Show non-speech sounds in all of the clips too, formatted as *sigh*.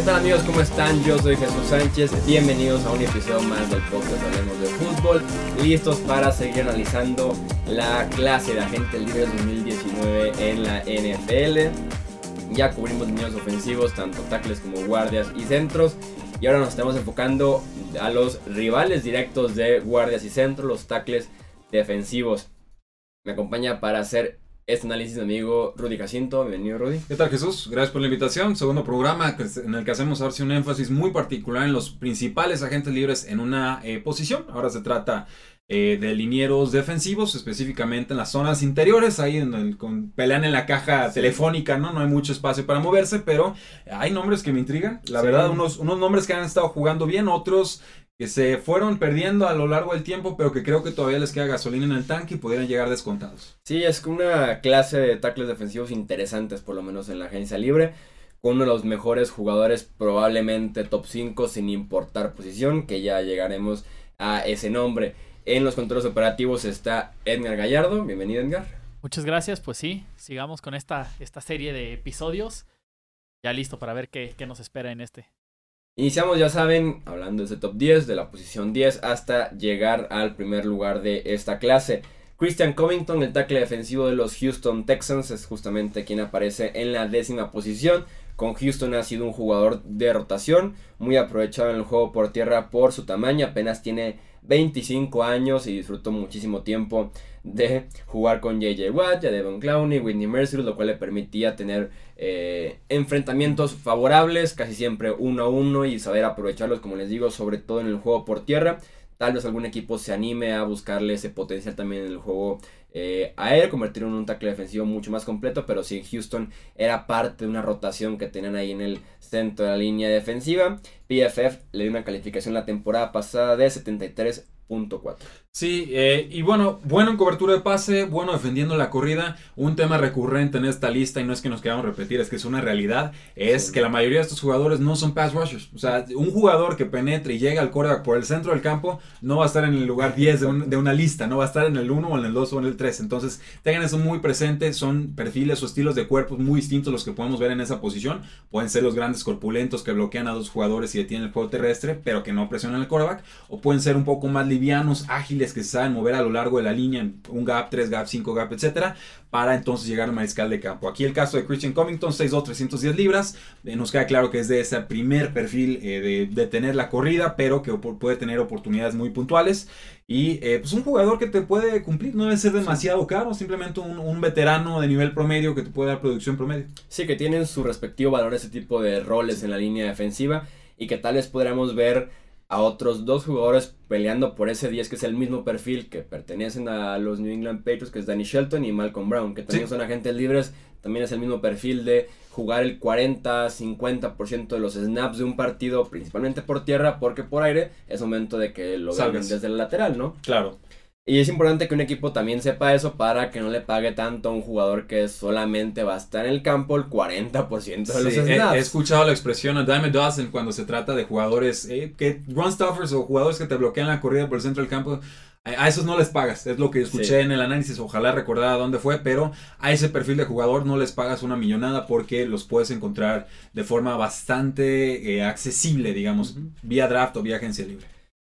¿Qué tal amigos? ¿Cómo están? Yo soy Jesús Sánchez. Bienvenidos a un episodio más del podcast Hablemos de Fútbol. Listos para seguir analizando la clase de agentes libres 2019 en la NFL. Ya cubrimos niños ofensivos, tanto tackles como guardias y centros. Y ahora nos estamos enfocando a los rivales directos de guardias y centros, los tackles defensivos. Me acompaña para hacer este análisis de amigo Rudy Jacinto. Bienvenido, Rudy. ¿Qué tal, Jesús? Gracias por la invitación. Segundo programa en el que hacemos ahora sí un énfasis muy particular en los principales agentes libres en una eh, posición. Ahora se trata eh, de linieros defensivos, específicamente en las zonas interiores, ahí en con, pelean en la caja telefónica, ¿no? No hay mucho espacio para moverse, pero hay nombres que me intrigan. La verdad, unos, unos nombres que han estado jugando bien, otros que se fueron perdiendo a lo largo del tiempo, pero que creo que todavía les queda gasolina en el tanque y pudieran llegar descontados. Sí, es una clase de tackles defensivos interesantes, por lo menos en la agencia libre, con uno de los mejores jugadores, probablemente top 5, sin importar posición, que ya llegaremos a ese nombre. En los controles operativos está Edgar Gallardo. Bienvenido, Edgar. Muchas gracias, pues sí, sigamos con esta, esta serie de episodios. Ya listo para ver qué, qué nos espera en este. Iniciamos, ya saben, hablando de ese top 10, de la posición 10 hasta llegar al primer lugar de esta clase. Christian Covington, el tackle defensivo de los Houston Texans, es justamente quien aparece en la décima posición. Con Houston ha sido un jugador de rotación, muy aprovechado en el juego por tierra por su tamaño, apenas tiene 25 años y disfrutó muchísimo tiempo de jugar con JJ Watt, ya Devon Clowney, Whitney Mercer, lo cual le permitía tener eh, enfrentamientos favorables, casi siempre uno a uno y saber aprovecharlos, como les digo, sobre todo en el juego por tierra. Tal vez algún equipo se anime a buscarle ese potencial también en el juego eh, aéreo, convertirlo en un tackle defensivo mucho más completo, pero sí, Houston era parte de una rotación que tenían ahí en el centro de la línea defensiva. PFF le dio una calificación la temporada pasada de 73.4. Sí, eh, y bueno, bueno en cobertura de pase, bueno defendiendo la corrida. Un tema recurrente en esta lista, y no es que nos queramos repetir, es que es una realidad, es que la mayoría de estos jugadores no son pass rushers. O sea, un jugador que penetre y llega al quarterback por el centro del campo no va a estar en el lugar 10 de, de, una lista, no va a estar en el 1 o en el 2 o en el 3. Entonces, tengan eso muy presente, son perfiles o estilos de cuerpos muy distintos los que podemos ver en esa posición. Pueden ser los grandes corpulentos que bloquean a dos jugadores y detienen el juego terrestre, pero que no presionan el quarterback, o pueden ser un poco más livianos, ágiles que se saben mover a lo largo de la línea, en un gap, tres gap, cinco gap, etcétera, para entonces llegar al mariscal de campo. Aquí el caso de Christian Covington, 6'2, 310 libras. Eh, nos queda claro que es de ese primer perfil eh, de, de, tener la corrida, pero que puede tener oportunidades muy puntuales. Y eh, pues un jugador que te puede cumplir, no debe ser demasiado caro, simplemente un, un, veterano de nivel promedio que te puede dar producción promedio. Sí, que tienen su respectivo valor ese tipo de roles en la línea defensiva y que tal vez podríamos ver a otros dos jugadores peleando por ese 10 que es el mismo perfil que pertenecen a los New England Patriots, que es Danny Shelton y Malcolm Brown, que también sí. son agentes libres, también es el mismo perfil de jugar el 40-50% de los snaps de un partido, principalmente por tierra, porque por aire es momento de que lo vean desde el lateral, ¿no? Claro. Y es importante que un equipo también sepa eso para que no le pague tanto a un jugador que solamente va a estar en el campo el 40% de los sí, snaps. He, he, escuchado la expresión a dime dozen cuando se trata de jugadores eh, que run stuffers o jugadores que te bloquean la corrida por el centro del campo. A esos no les pagas, es lo que escuché sí. en el análisis, ojalá recordara dónde fue, pero a ese perfil de jugador no les pagas una millonada porque los puedes encontrar de forma bastante eh, accesible, digamos, uh -huh. vía draft o vía agencia libre.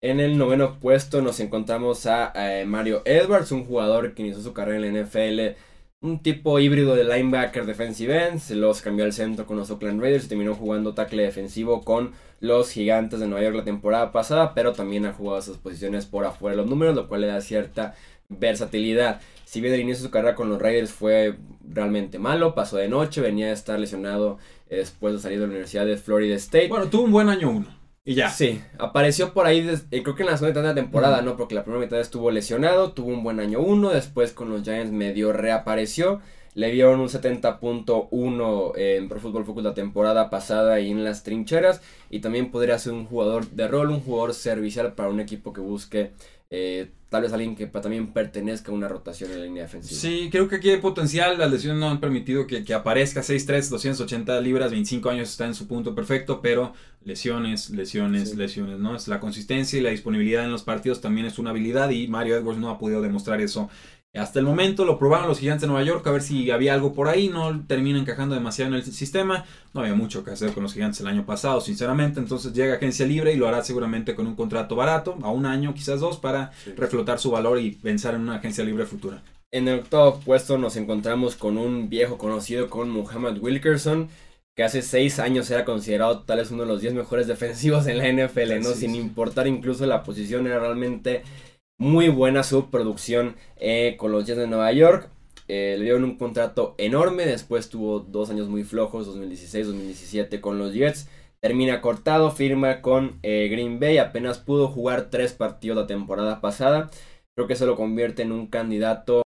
En el noveno puesto nos encontramos a eh, Mario Edwards, un jugador que inició su carrera en la NFL, un tipo híbrido de linebacker defensive end, se los cambió al centro con los Oakland Raiders y terminó jugando tackle defensivo con los Gigantes de Nueva York la temporada pasada, pero también ha jugado esas posiciones por afuera de los números, lo cual le da cierta versatilidad. Si bien el inicio de su carrera con los Raiders fue realmente malo, pasó de noche, venía a estar lesionado después de salir de la Universidad de Florida State. Bueno, tuvo un buen año uno. Y ya. Sí, apareció por ahí, desde, creo que en la segunda mitad de la temporada, mm. ¿no? Porque la primera mitad estuvo lesionado, tuvo un buen año uno, después con los Giants medio reapareció. Le dieron un 70.1 en Pro Football Focus la temporada pasada y en las trincheras. Y también podría ser un jugador de rol, un jugador servicial para un equipo que busque eh, tal vez alguien que también pertenezca a una rotación en la línea defensiva. Sí, creo que aquí hay potencial. Las lesiones no han permitido que, que aparezca 6'3, 280 libras, 25 años está en su punto perfecto, pero lesiones, lesiones, sí. lesiones, ¿no? Es la consistencia y la disponibilidad en los partidos también es una habilidad y Mario Edwards no ha podido demostrar eso Hasta el momento lo probaron los gigantes de Nueva York a ver si había algo por ahí, no termina encajando demasiado en el sistema, no había mucho que hacer con los gigantes el año pasado, sinceramente, entonces llega a agencia libre y lo hará seguramente con un contrato barato, a un año, quizás dos, para reflotar su valor y pensar en una agencia libre futura. En el octavo puesto nos encontramos con un viejo conocido con Muhammad Wilkerson, que hace seis años era considerado tal vez uno de los 10 mejores defensivos en la NFL, ¿no? Sin importar incluso la posición, era realmente muy buena su producción eh, con los Jets de Nueva York. Eh, le dieron un contrato enorme, después tuvo dos años muy flojos, 2016-2017 con los Jets. Termina cortado, firma con eh, Green Bay, apenas pudo jugar tres partidos la temporada pasada. Creo que se lo convierte en un candidato,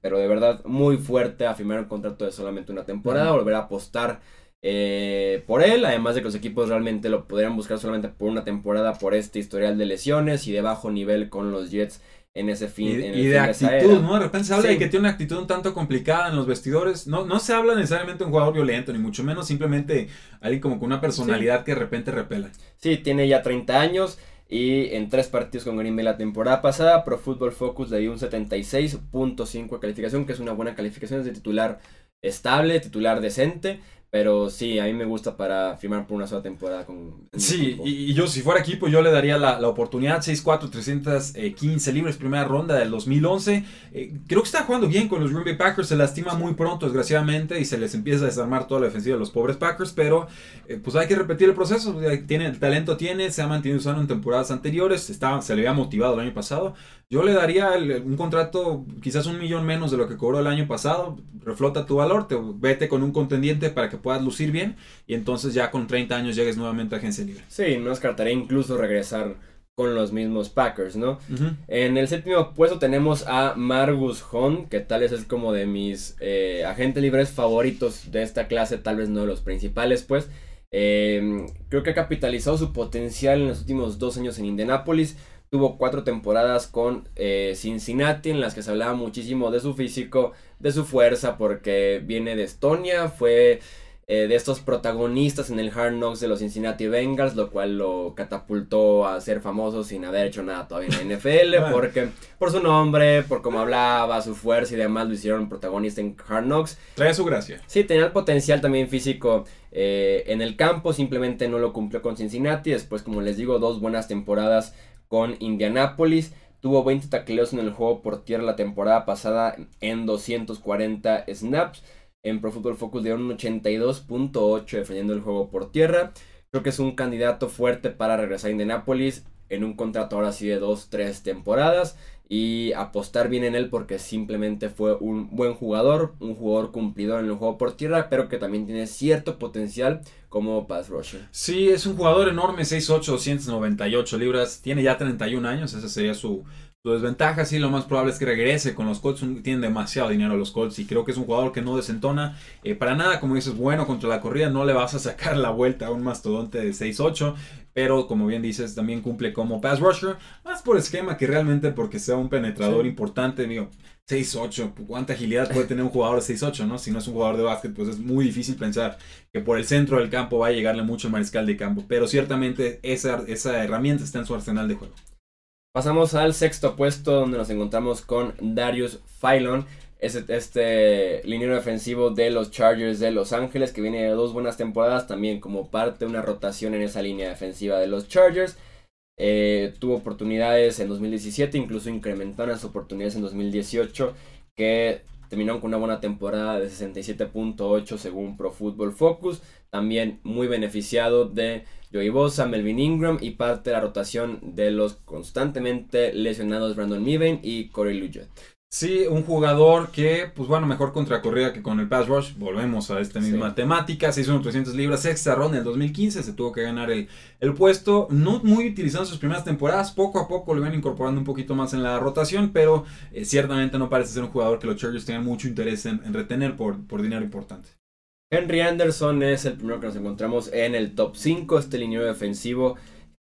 pero de verdad muy fuerte a firmar un contrato de solamente una temporada, volver a apostar eh, por él, además de que los equipos realmente lo podrían buscar solamente por una temporada por este historial de lesiones y de bajo nivel con los Jets en ese fin. Y, en y de fin actitud, era. ¿no? De repente se habla Sí. de que tiene una actitud un tanto complicada en los vestidores. No, no se habla necesariamente de un jugador violento, ni mucho menos simplemente alguien como con una personalidad que de repente repela. Sí, tiene ya 30 años y en tres partidos con Green Bay la temporada pasada, Pro Football Focus le dio un 76.5 de calificación, que es una buena calificación, es de titular estable, titular decente, pero sí, a mí me gusta para firmar por una sola temporada con... Sí, y, y yo si fuera equipo yo le daría la, la oportunidad 6-4, 315 libres, primera ronda del 2011. Eh, creo que está jugando bien con los Green Bay Packers, se lastima muy pronto desgraciadamente y se les empieza a desarmar toda la defensiva de los pobres Packers, pero eh, pues hay que repetir el proceso, tiene, el talento tiene, se ha mantenido usando en temporadas anteriores, estaba, se le había motivado el año pasado. Yo le daría el- un contrato quizás un millón menos de lo que cobró el año pasado, reflota tu valor, te, vete con un contendiente para que puedas lucir bien y entonces ya con 30 años llegues nuevamente a agencia libre. Sí, no descartaría incluso regresar con los mismos Packers, ¿no? En el séptimo puesto tenemos a Margus Hunt, que tal vez es como de mis eh, agentes libres favoritos de esta clase, tal vez no de los principales, pues. Eh, creo que ha capitalizado su potencial en los últimos dos años en Indianapolis. Tuvo cuatro temporadas con eh, Cincinnati en las que se hablaba muchísimo de su físico, de su fuerza, porque viene de Estonia, fue eh, de estos protagonistas en el Hard Knocks de los Cincinnati Bengals, lo cual lo catapultó a ser famoso sin haber hecho nada todavía en la NFL, Bueno. *laughs* porque por su nombre, por cómo hablaba, su fuerza y demás lo hicieron protagonista en Hard Knocks. Trae su gracia. Sí, tenía el potencial también físico eh, en el campo, simplemente no lo cumplió con Cincinnati. Después, como les digo, dos buenas temporadas con Indianapolis. Tuvo 20 tacleos en el juego por tierra la temporada pasada en 240 snaps. En Pro Football Focus dieron un 82.8 defendiendo el juego por tierra. Creo que es un candidato fuerte para regresar a Indianapolis en un contrato ahora sí de 2-3 temporadas y apostar bien en él porque simplemente fue un buen jugador, un jugador cumplidor en el juego por tierra, pero que también tiene cierto potencial como pass rusher. Sí, es un jugador enorme, 6'8", 298 libras, tiene ya 31 años, esa sería su, su desventaja, sí, lo más probable es que regrese con los Colts, tienen demasiado dinero los Colts y creo que es un jugador que no desentona eh, para nada, como dices, bueno contra la corrida, no le vas a sacar la vuelta a un mastodonte de 6'8", pero como bien dices, también cumple como pass rusher, más por esquema que realmente porque sea un penetrador Sí. importante, digo, 6'8", ¿cuánta agilidad puede tener un jugador de 6'8", no? Si no es un jugador de básquet, pues es muy difícil pensar que por el centro del campo va a llegarle mucho el mariscal de campo, pero ciertamente esa, esa herramienta está en su arsenal de juego. Pasamos al sexto puesto donde nos encontramos con Darius Phylon, este, este liniero defensivo de los Chargers de Los Ángeles que viene de dos buenas temporadas también como parte de una rotación en esa línea defensiva de los Chargers. Eh, tuvo oportunidades en 2017, incluso incrementaron las oportunidades en 2018 que terminaron con una buena temporada de 67.8 según Pro Football Focus. También muy beneficiado de Joey Bosa, Melvin Ingram y parte de la rotación de los constantemente lesionados Brandon Miven y Corey Lujet. Sí, un jugador que, pues bueno, mejor contra corrida que con el pass rush. Volvemos a esta misma Sí. temática. Se hizo unos 300 libras extra ron en el 2015. Se tuvo que ganar el, el puesto. No muy utilizando sus primeras temporadas. Poco a poco lo iban incorporando un poquito más en la rotación. Pero eh, ciertamente no parece ser un jugador que los Chargers tengan mucho interés en, en retener por, por dinero importante. Henry Anderson es el primero que nos encontramos en el top 5, este liniero defensivo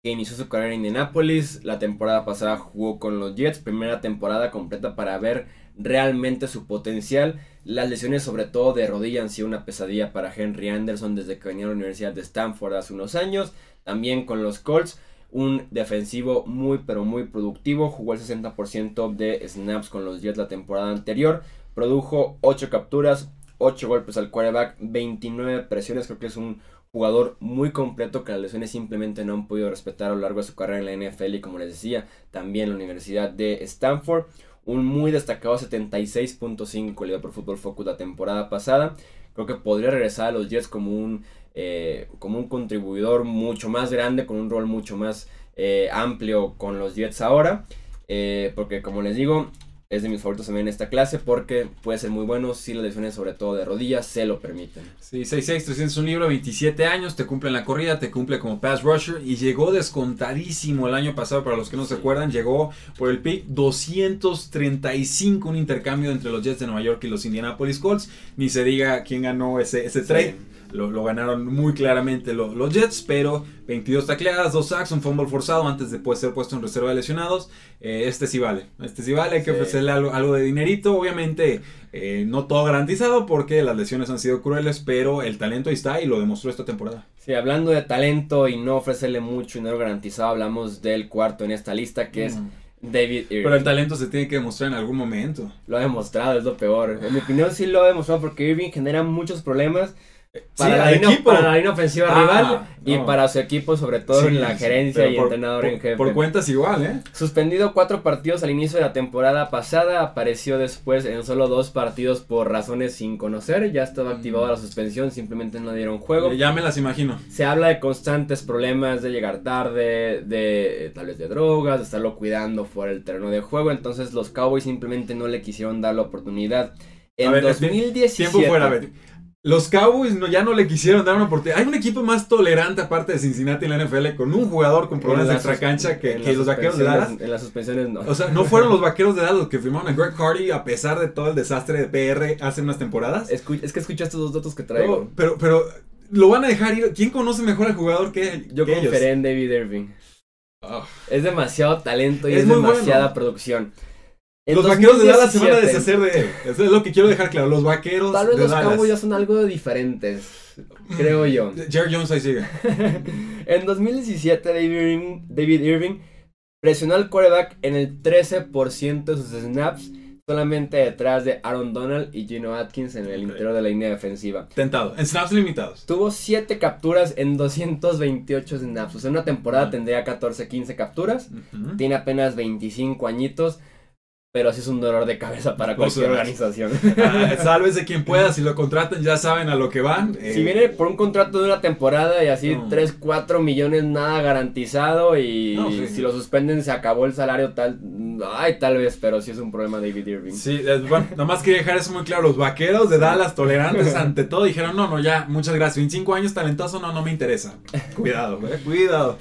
que inició su carrera en Indianapolis. La temporada pasada jugó con los Jets, primera temporada completa para ver realmente su potencial. Las lesiones, sobre todo de rodilla, han sido una pesadilla para Henry Anderson desde que venía a la Universidad de Stanford hace unos años. También con los Colts. un defensivo muy pero muy productivo, jugó el 60% de snaps con los Jets la temporada anterior, produjo 8 capturas, 8 golpes al quarterback, 29 presiones, creo que es un jugador muy completo que las lesiones simplemente no han podido respetar a lo largo de su carrera en la NFL y como les decía, también en la Universidad de Stanford. Un muy destacado 76.5 le dio por Fútbol Focus la temporada pasada. Creo que podría regresar a los Jets como un, eh, como un contribuidor mucho más grande, con un rol mucho más eh, amplio con los Jets ahora. Eh, porque como les digo, es de mis favoritos también en esta clase porque puede ser muy bueno si las lesiones, sobre todo de rodillas, se lo permiten. Sí, 6'6, 300 un libro, 27 años, te cumple en la corrida, te cumple como pass rusher y llegó descontadísimo el año pasado, para los que no se acuerdan, llegó por el pick 235, un intercambio entre los Jets de Nueva York y los Indianapolis Colts. Ni se diga quién ganó ese, ese trade. Lo, ganaron muy claramente los Jets, pero 22 tacleadas, 2 sacks, un fumble forzado antes de pues, ser puesto en reserva de lesionados. Eh, este sí vale, este sí vale, hay que ofrecerle algo, de dinerito. Obviamente, eh, no todo garantizado porque las lesiones han sido crueles, pero el talento ahí está y lo demostró esta temporada. Sí, hablando de talento y no ofrecerle mucho dinero garantizado, hablamos del cuarto en esta lista que es. Mm. David Irving. Pero el talento se tiene que demostrar en algún momento. Lo ha demostrado, es lo peor. En mi opinión sí lo ha demostrado porque Irving genera muchos problemas para, la línea, para, la línea, ofensiva ah, rival y para su equipo, sobre todo en la gerencia y entrenador en jefe. Por cuentas igual, ¿eh? Suspendido cuatro partidos al inicio de la temporada pasada, apareció después en solo dos partidos por razones sin conocer. Ya estaba activada la suspensión, simplemente no dieron juego. Ya me las imagino. Se habla de constantes problemas de llegar tarde, de tal vez de drogas, de estarlo cuidando fuera del terreno de juego. Entonces los Cowboys simplemente no le quisieron dar la oportunidad. En 2017. Tiempo fuera, los Cowboys no, ya no le quisieron dar una oportunidad. Hay un equipo más tolerante aparte de Cincinnati en la NFL con un jugador con problemas de extra cancha que, los vaqueros de Dallas. En las suspensiones no. O sea, no fueron los *laughs* vaqueros de Dallas los que firmaron a Greg Hardy a pesar de todo el desastre de PR hace unas temporadas. es que escucha estos dos datos que traigo. pero, pero lo van a dejar ir. ¿Quién conoce mejor al jugador que él? Yo confiaré en David Irving. Ah. Es demasiado talento y es, demasiada producción los vaqueros de Dallas se van a deshacer de él. Eso es lo que quiero dejar claro. Los vaqueros Tal vez los Cowboys ya son algo diferentes. Creo yo. *laughs* Jerry Jones ahí sigue. *laughs* en 2017, David Irving, presionó al quarterback en el 13% de sus snaps. Solamente detrás de Aaron Donald y Gino Atkins en el interior de la línea defensiva. Tentado, en snaps limitados. Tuvo 7 capturas en 228 snaps. O sea, en una temporada tendría 14, 15 capturas. Tiene apenas 25 añitos pero sí es un dolor de cabeza para *laughs* cualquier organización. Ah, *laughs* sálvese quien pueda, si lo contratan ya saben a lo que van. Si eh. viene por un contrato de una temporada y así 3, 4 millones nada garantizado y si lo suspenden se acabó el salario tal, ay tal vez, pero sí es un problema David Irving. Sí, bueno, nomás quería dejar eso muy claro, los vaqueros de Dallas tolerantes *laughs* ante todo dijeron, no, no, ya, muchas gracias, 25 años talentoso, no, no me interesa. Cuidado, eh, cuidado.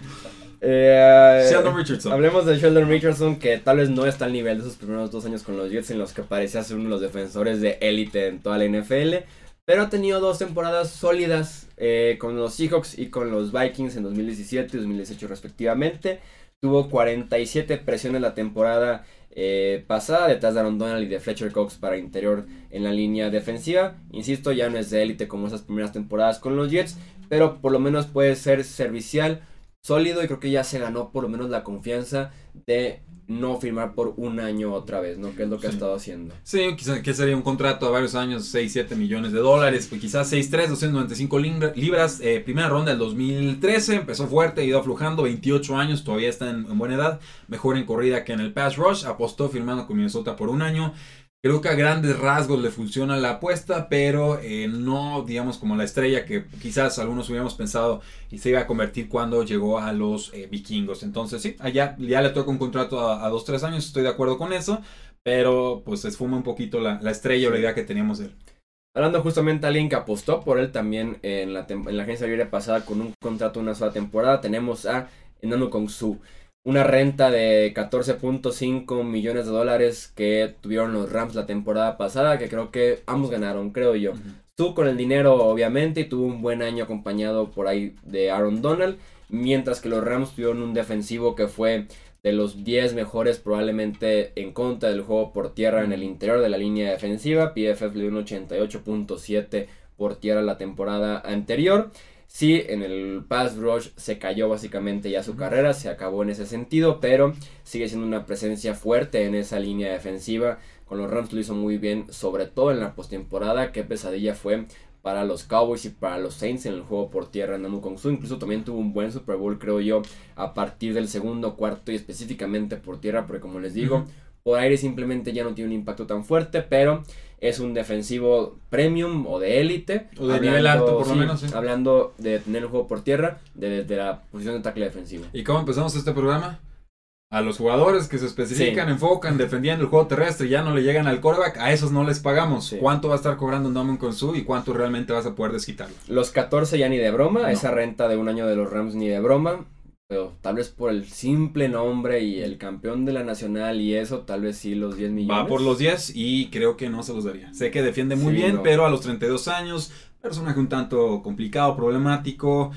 Eh, Sheldon Richardson. Hablemos de Sheldon Richardson, que tal vez no está al nivel de sus primeros dos años con los Jets, en los que parecía ser uno de los defensores de élite en toda la NFL. Pero ha tenido dos temporadas sólidas eh, con los Seahawks y con los Vikings en 2017 y 2018 respectivamente. Tuvo 47 presiones la temporada eh, pasada detrás de Aaron Donald y de Fletcher Cox para interior en la línea defensiva. Insisto, ya no es de élite como esas primeras temporadas con los Jets, pero por lo menos puede ser servicial sólido y creo que ya se ganó por lo menos la confianza de no firmar por un año otra vez, ¿no? Que es lo que ha estado haciendo. Sí, quizás que sería un contrato a varios años, 6, 7 millones de dólares, pues quizás 6, 3, 295 libras. Eh, primera ronda del 2013, empezó fuerte, ido aflojando, 28 años, todavía está en, en, buena edad, mejor en corrida que en el pass rush, apostó firmando con Minnesota por un año. Creo que a grandes rasgos le funciona la apuesta, pero eh, no, digamos, como la estrella que quizás algunos hubiéramos pensado y se iba a convertir cuando llegó a los eh, vikingos. Entonces, sí, allá ya le toca un contrato a, a, dos, tres años, estoy de acuerdo con eso, pero pues se esfuma un poquito la, estrella o la idea que teníamos de él. Hablando justamente de alguien que apostó por él también en la, en la agencia libre pasada con un contrato de una sola temporada, tenemos a Enano Su una renta de 14.5 millones de dólares que tuvieron los Rams la temporada pasada, que creo que ambos ganaron, creo yo. Tú con el dinero, obviamente, y tuvo un buen año acompañado por ahí de Aaron Donald, mientras que los Rams tuvieron un defensivo que fue de los 10 mejores probablemente en contra del juego por tierra en el interior de la línea defensiva. PFF le dio un 88.7 por tierra la temporada anterior. Sí, en el pass rush se cayó básicamente ya su carrera, se acabó en ese sentido, pero sigue siendo una presencia fuerte en esa línea defensiva. Con los Rams lo hizo muy bien, sobre todo en la postemporada. Qué pesadilla fue para los Cowboys y para los Saints en el juego por tierra en Namu Kong Su. Incluso también tuvo un buen Super Bowl, creo yo, a partir del segundo cuarto y específicamente por tierra, porque como les digo, por aire simplemente ya no tiene un impacto tan fuerte, pero es un defensivo premium o de élite. O de nivel alto, por lo menos. Hablando de tener el juego por tierra desde la posición de tackle defensivo. ¿Y cómo empezamos este programa? A los jugadores que se especifican, enfocan, defendiendo el juego terrestre y ya no le llegan al coreback, a esos no les pagamos. ¿Cuánto va a estar cobrando un con su y cuánto realmente vas a poder desquitarlo? Los 14 ya ni de broma, esa renta de un año de los Rams ni de broma. Pero tal vez por el simple nombre y el campeón de la nacional y eso, tal vez sí los 10 millones. Va por los 10 y creo que no se los daría. Sé que defiende muy bien, pero a los 32 años, personaje un tanto complicado, problemático.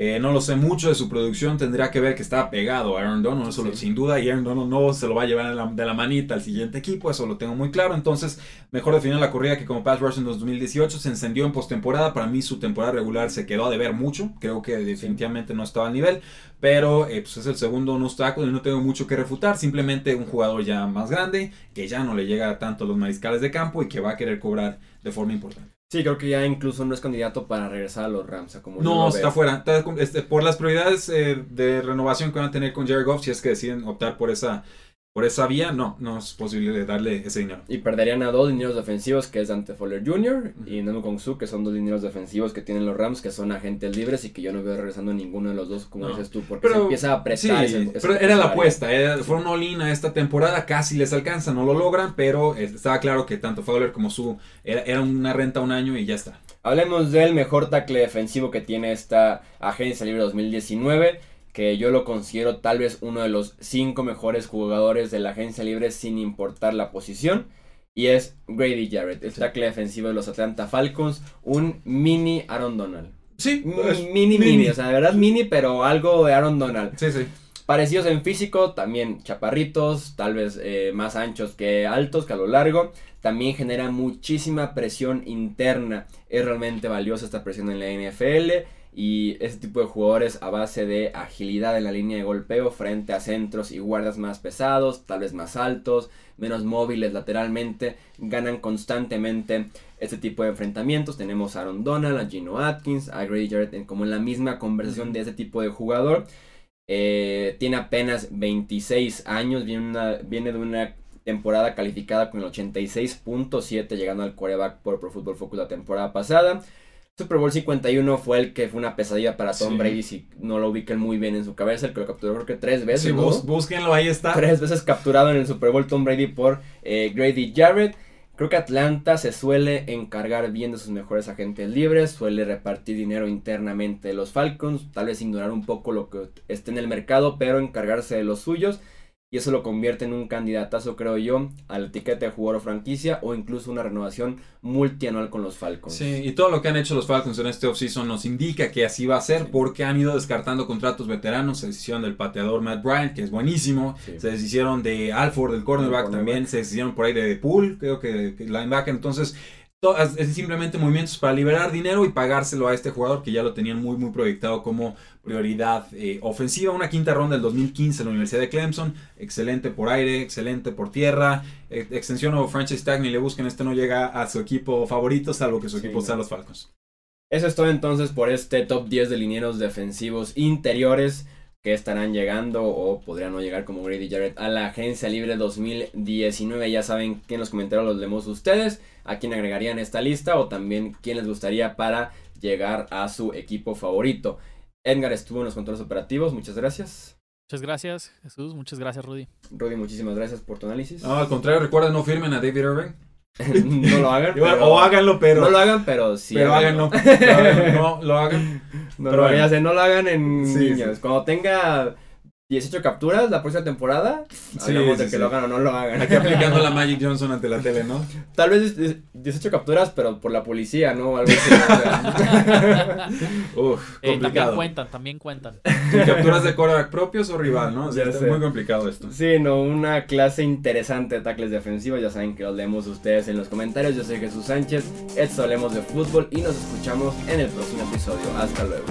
Eh, no lo sé mucho de su producción, tendría que ver que está pegado a Aaron Donald, eso sin duda, y Aaron Donald no se lo va a llevar de la, manita al siguiente equipo, eso lo tengo muy claro, entonces mejor definir la corrida que como pass rush en 2018 se encendió en postemporada, para mí su temporada regular se quedó a deber mucho, creo que definitivamente no estaba al nivel, pero eh, pues es el segundo obstáculo y no tengo mucho que refutar, simplemente un jugador ya más grande, que ya no le llega tanto a los mariscales de campo y que va a querer cobrar de forma importante. Sí, creo que ya incluso no es candidato para regresar a los Rams. Como no, está fuera. Este, por las prioridades eh, de renovación que van a tener con Jared Goff, si es que deciden optar por esa por esa vía, no, no es posible darle ese dinero. Y perderían a dos dineros defensivos, que es Dante Fowler Jr. y Nanu Kong Su, que son dos dineros defensivos que tienen los Rams, que son agentes libres y que yo no veo regresando a ninguno de los dos, como dices tú, porque se empieza a apretar. Sí, pero era la apuesta, fue un all esta temporada, casi les alcanza, no lo logran, pero estaba claro que tanto Fowler como Su era, era una renta un año y ya está. Hablemos del mejor tackle defensivo que tiene esta agencia libre 2019 que yo lo considero tal vez uno de los cinco mejores jugadores de la agencia libre sin importar la posición. Y es Grady Jarrett, el tackle defensivo de los Atlanta Falcons, un mini Aaron Donald. Sí, mini, mini, o sea, de verdad mini, pero algo de Aaron Donald. Sí, sí. Parecidos en físico, también chaparritos, tal vez eh, más anchos que altos, que a lo largo. También genera muchísima presión interna. Es realmente valiosa esta presión en la NFL y ese tipo de jugadores a base de agilidad en la línea de golpeo frente a centros y guardas más pesados, tal vez más altos, menos móviles lateralmente, ganan constantemente este tipo de enfrentamientos. Tenemos a Aaron Donald, a Gino Atkins, a Grady Jarrett como en la misma conversación de ese tipo de jugador. Eh, tiene apenas 26 años, viene, viene de una temporada calificada con el 86.7 llegando al quarterback por Pro Football Focus la temporada pasada. Super Bowl 51 fue el que fue una pesadilla para Tom Brady si no lo ubican muy bien en su cabeza, el que lo capturó creo que tres veces. Sí, búsquenlo, ahí está. Tres veces capturado en el Super Bowl Tom Brady por eh, Grady Jarrett. Creo que Atlanta se suele encargar bien de sus mejores agentes libres, suele repartir dinero internamente de los Falcons, tal vez ignorar un poco lo que esté en el mercado, pero encargarse de los suyos y eso lo convierte en un candidatazo, creo yo, a la etiqueta de jugador o franquicia o incluso una renovación multianual con los Falcons. Sí, y todo lo que han hecho los Falcons en este offseason nos indica que así va a ser porque han ido descartando contratos veteranos. Se deshicieron del pateador Matt Bryant, que es buenísimo. Se deshicieron de Alford, del cornerback, también. Se deshicieron por ahí de Pool, creo que, que linebacker. Entonces, es simplemente movimientos para liberar dinero y pagárselo a este jugador que ya lo tenían muy muy proyectado como prioridad eh, ofensiva. Una quinta ronda del 2015 en la Universidad de Clemson. Excelente por aire, excelente por tierra. Eh, extensión o franchise tag ni le busquen. Este no llega a su equipo favorito, salvo que su equipo sea los Falcons. Eso es todo entonces por este top 10 de linieros defensivos interiores que estarán llegando o podrían no llegar como Grady Jarrett a la agencia libre 2019. Ya saben que en los comentarios los leemos ustedes, a quién agregarían esta lista o también quién les gustaría para llegar a su equipo favorito. Edgar estuvo en los controles operativos, muchas gracias. Muchas gracias, Jesús. Muchas gracias, Rudy. Rudy, muchísimas gracias por tu análisis. No, al contrario, recuerden, no firmen a David Irving. No lo hagan. o háganlo, pero. No lo hagan, pero sí. Pero háganlo. *laughs* No, lo hagan. No, lo, hagan. no lo hagan en niños. Cuando tenga 18 capturas la próxima temporada. Sí, Hablamos sí, de que sí. lo hagan o no lo hagan. Aquí aplicando la *laughs* Magic Johnson ante la tele, ¿no? Tal vez es- es 18 capturas, pero por la policía, ¿no? Algo así. *laughs* Uf, Eh, también complicado. cuentan, también cuentan. ¿Y capturas de quarterback propios o rival, no? O sea, sé. muy complicado esto. Sí, no, una clase interesante de tackles defensivos. Ya saben que los leemos ustedes en los comentarios. Yo soy Jesús Sánchez. Esto hablemos de fútbol y nos escuchamos en el próximo episodio. Hasta luego.